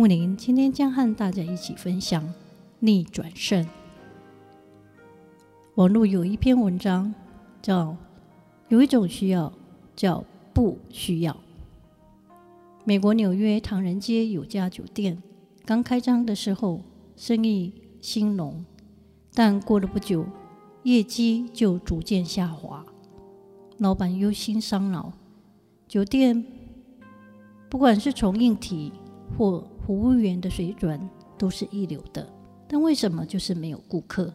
木林今天将和大家一起分享逆转胜。网络有一篇文章叫“有一种需要叫不需要”。美国纽约唐人街有家酒店刚开张的时候，生意兴隆，但过了不久，业绩就逐渐下滑。老板忧心伤脑，酒店不管是从硬体或服务员的水准都是一流的，但为什么就是没有顾客？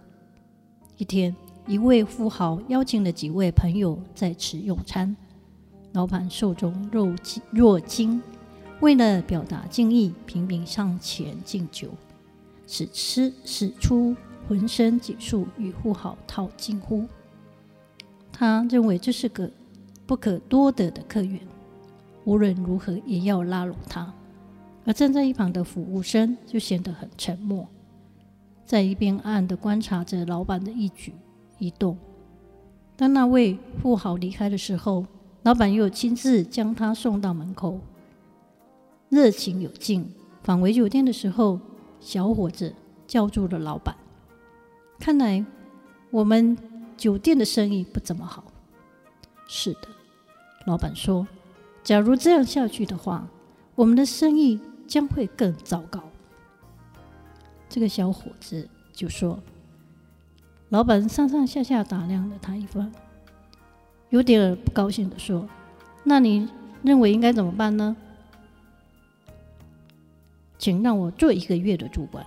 一天，一位富豪邀请了几位朋友在此用餐，老板受宠若惊，若惊，为了表达敬意，频频上前敬酒，使吃使出浑身解数与富豪套近乎。他认为这是个不可多得的客源，无论如何也要拉拢他。而站在一旁的服务生就显得很沉默，在一边暗暗地观察着老板的一举一动。当那位富豪离开的时候，老板又亲自将他送到门口，热情有劲。返回酒店的时候，小伙子叫住了老板：“看来我们酒店的生意不怎么好。”“是的。”老板说，“假如这样下去的话，我们的生意……”将会更糟糕。这个小伙子就说：“老板上上下下打量了他一番，有点不高兴地说：‘那你认为应该怎么办呢？’请让我做一个月的主管，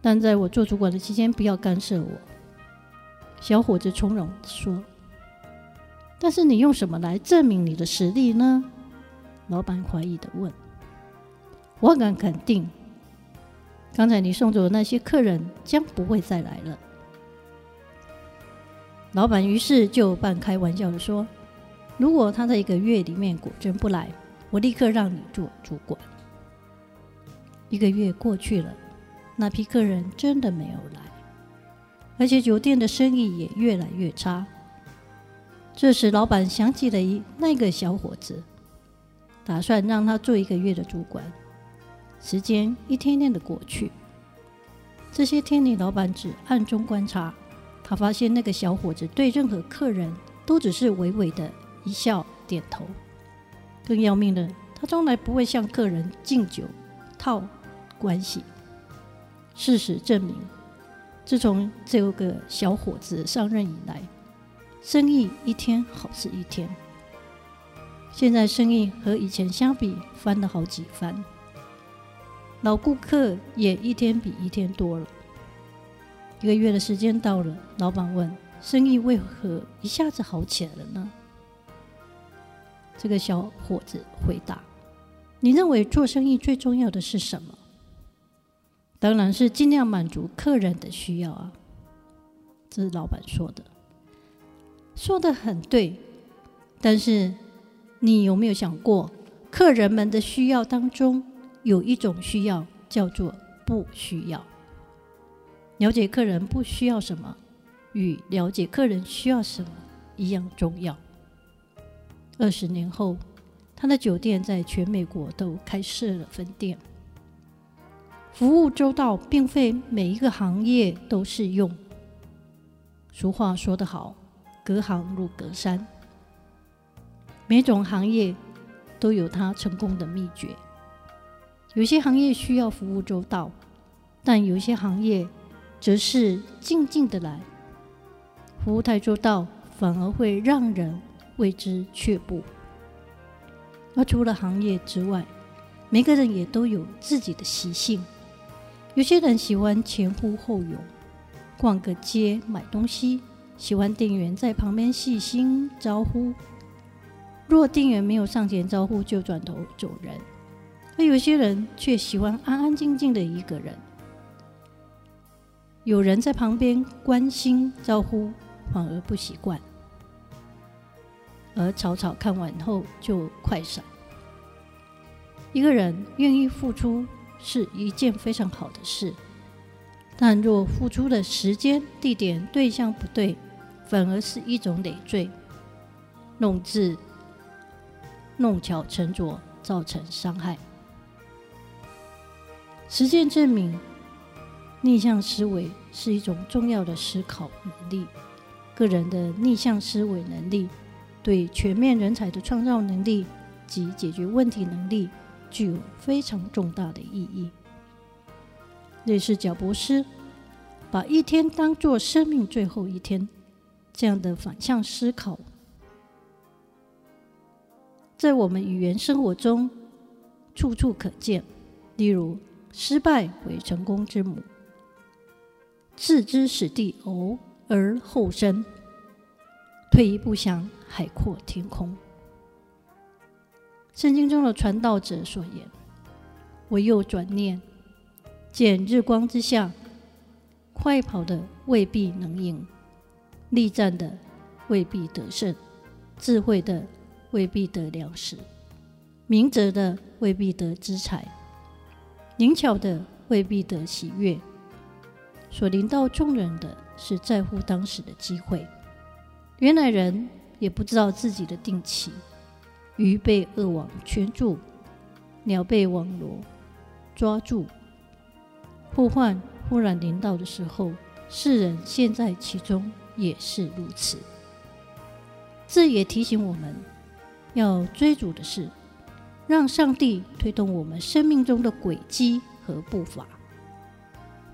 但在我做主管的期间，不要干涉我。”小伙子从容地说：“但是你用什么来证明你的实力呢？”老板怀疑地问。我敢肯定，刚才你送走的那些客人将不会再来了。老板于是就半开玩笑的说：“如果他在一个月里面果真不来，我立刻让你做主管。”一个月过去了，那批客人真的没有来，而且酒店的生意也越来越差。这时，老板想起了一那个小伙子，打算让他做一个月的主管。时间一天天的过去，这些天里，老板只暗中观察，他发现那个小伙子对任何客人都只是微微的一笑点头。更要命的，他从来不会向客人敬酒套关系。事实证明，自从这个小伙子上任以来，生意一天好似一天。现在生意和以前相比翻了好几番。老顾客也一天比一天多了。一个月的时间到了，老板问：“生意为何一下子好起来了呢？”这个小伙子回答：“你认为做生意最重要的是什么？当然是尽量满足客人的需要啊。”这是老板说的，说得很对。但是你有没有想过，客人们的需要当中？有一种需要叫做不需要。了解客人不需要什么，与了解客人需要什么一样重要。二十年后，他的酒店在全美国都开设了分店。服务周到，并非每一个行业都适用。俗话说得好，“隔行如隔山”，每种行业都有它成功的秘诀。有些行业需要服务周到，但有些行业则是静静的来。服务太周到，反而会让人为之却步。而除了行业之外，每个人也都有自己的习性。有些人喜欢前呼后拥，逛个街买东西，喜欢店员在旁边细心招呼。若店员没有上前招呼，就转头走人。而有些人却喜欢安安静静的一个人，有人在旁边关心招呼，反而不习惯，而草草看完后就快闪。一个人愿意付出是一件非常好的事，但若付出的时间、地点、对象不对，反而是一种累赘，弄致弄巧成拙，造成伤害。实践证明，逆向思维是一种重要的思考能力。个人的逆向思维能力，对全面人才的创造能力及解决问题能力，具有非常重大的意义。类似贾伯斯把一天当作生命最后一天这样的反向思考，在我们语言生活中处处可见。例如，失败为成功之母。置之死地而后生。退一步想，海阔天空。圣经中的传道者所言：“我又转念，见日光之下，快跑的未必能赢，力战的未必得胜，智慧的未必得粮食，明哲的未必得资财。”灵巧的未必得喜悦，所临到众人的是在乎当时的机会。原来人也不知道自己的定期，鱼被恶网圈住，鸟被网罗抓住，祸患忽然临到的时候，世人陷在其中也是如此。这也提醒我们要追逐的是。让上帝推动我们生命中的轨迹和步伐。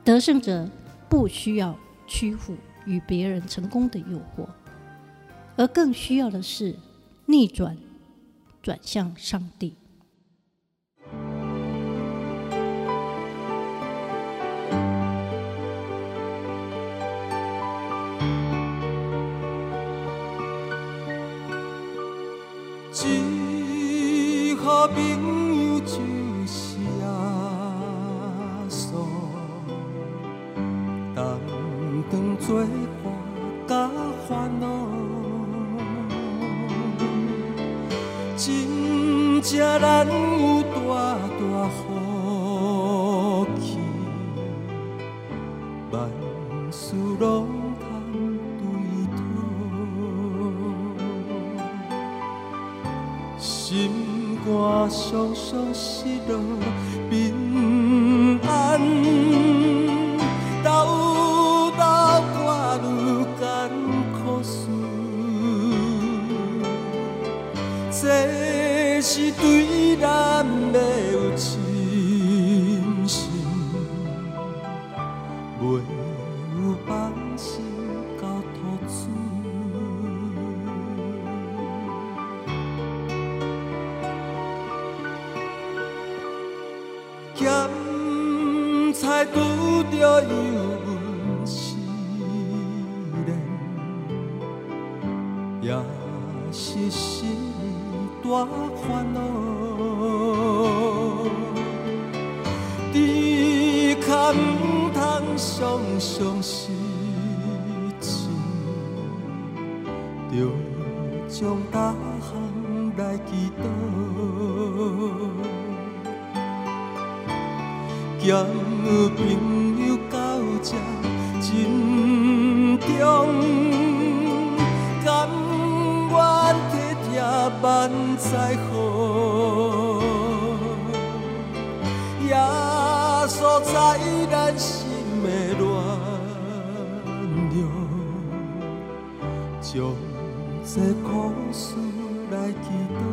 得胜者不需要屈服与别人成功的诱惑，而更需要的是逆转，转向上帝。真正难有大大福气，万事拢通对讨，心。我常常失落，咸菜拄着油温试炼，也是心大烦恼。只可唔通常常失志，着将大项来祈祷。朋友到这珍重，甘愿体贴万载好，耶稣在咱心的暖流，将这苦事来祈祷。